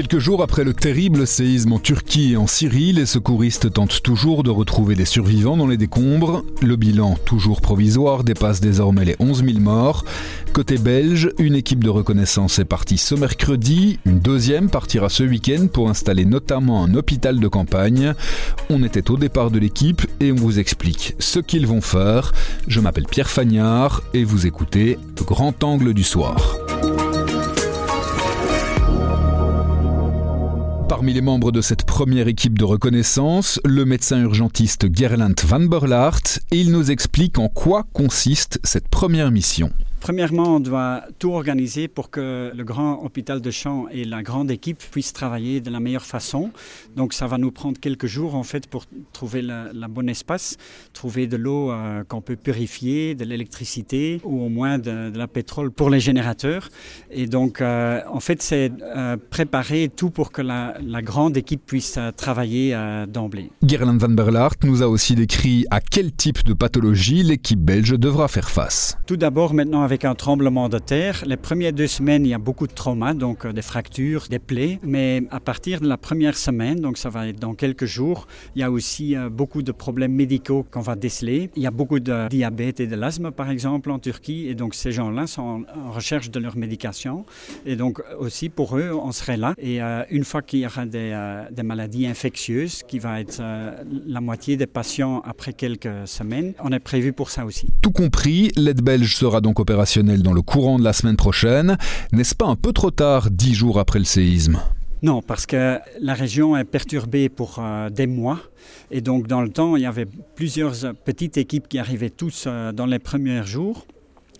Quelques jours après le terrible séisme en Turquie et en Syrie, les secouristes tentent toujours de retrouver des survivants dans les décombres. Le bilan, toujours provisoire, dépasse désormais les 11 000 morts. Côté belge, une équipe de reconnaissance est partie ce mercredi, une deuxième partira ce week-end pour installer notamment un hôpital de campagne. On était au départ de l'équipe et on vous explique ce qu'ils vont faire. Je m'appelle Pierre Fagnard et vous écoutez Grand Angle du Soir. Parmi les membres de cette première équipe de reconnaissance, le médecin urgentiste Gerland van Berlaert, et il nous explique en quoi consiste cette première mission. Premièrement, on doit tout organiser pour que le grand hôpital de Champs et la grande équipe puissent travailler de la meilleure façon. Donc ça va nous prendre quelques jours en fait pour trouver le bon espace, trouver de l'eau euh, qu'on peut purifier, de l'électricité ou au moins de, la pétrole pour les générateurs. Et donc euh, en fait c'est euh, préparer tout pour que la, grande équipe puisse travailler d'emblée. Gerland van Berlaert nous a aussi décrit à quel type de pathologie l'équipe belge devra faire face. Tout d'abord maintenant avec un tremblement de terre. Les premières deux semaines, il y a beaucoup de traumas, donc euh, des fractures, des plaies. Mais à partir de la première semaine, donc ça va être dans quelques jours, il y a aussi euh, beaucoup de problèmes médicaux qu'on va déceler. Il y a beaucoup de diabète et de l'asthme, par exemple, en Turquie. Et donc ces gens-là sont en recherche de leur médication. Et donc aussi pour eux, on serait là. Et euh, une fois qu'il y aura des, maladies infectieuses, qui va être la moitié des patients après quelques semaines, on est prévu pour ça aussi. Tout compris, l'aide belge sera donc opérationnelle dans le courant de la semaine prochaine. N'est-ce pas un peu trop tard, dix jours après le séisme? Non, parce que la région est perturbée pour euh, des mois. Et donc, dans le temps, il y avait plusieurs petites équipes qui arrivaient tous euh, dans les premiers jours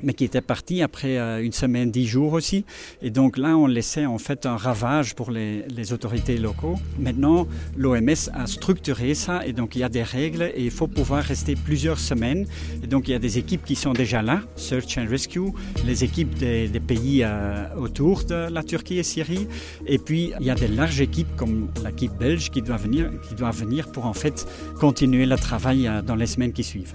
mais qui était parti après euh, une semaine, dix jours aussi. Et donc là, on laissait en fait un ravage pour les, autorités locaux. Maintenant, l'OMS a structuré ça et donc il y a des règles et il faut pouvoir rester plusieurs semaines. Et donc il y a des équipes qui sont déjà là, Search and Rescue, les équipes des, pays euh, autour de la Turquie et Syrie. Et puis il y a des larges équipes comme l'équipe belge qui doit venir, qui doit venir pour en fait continuer le travail euh, dans les semaines qui suivent.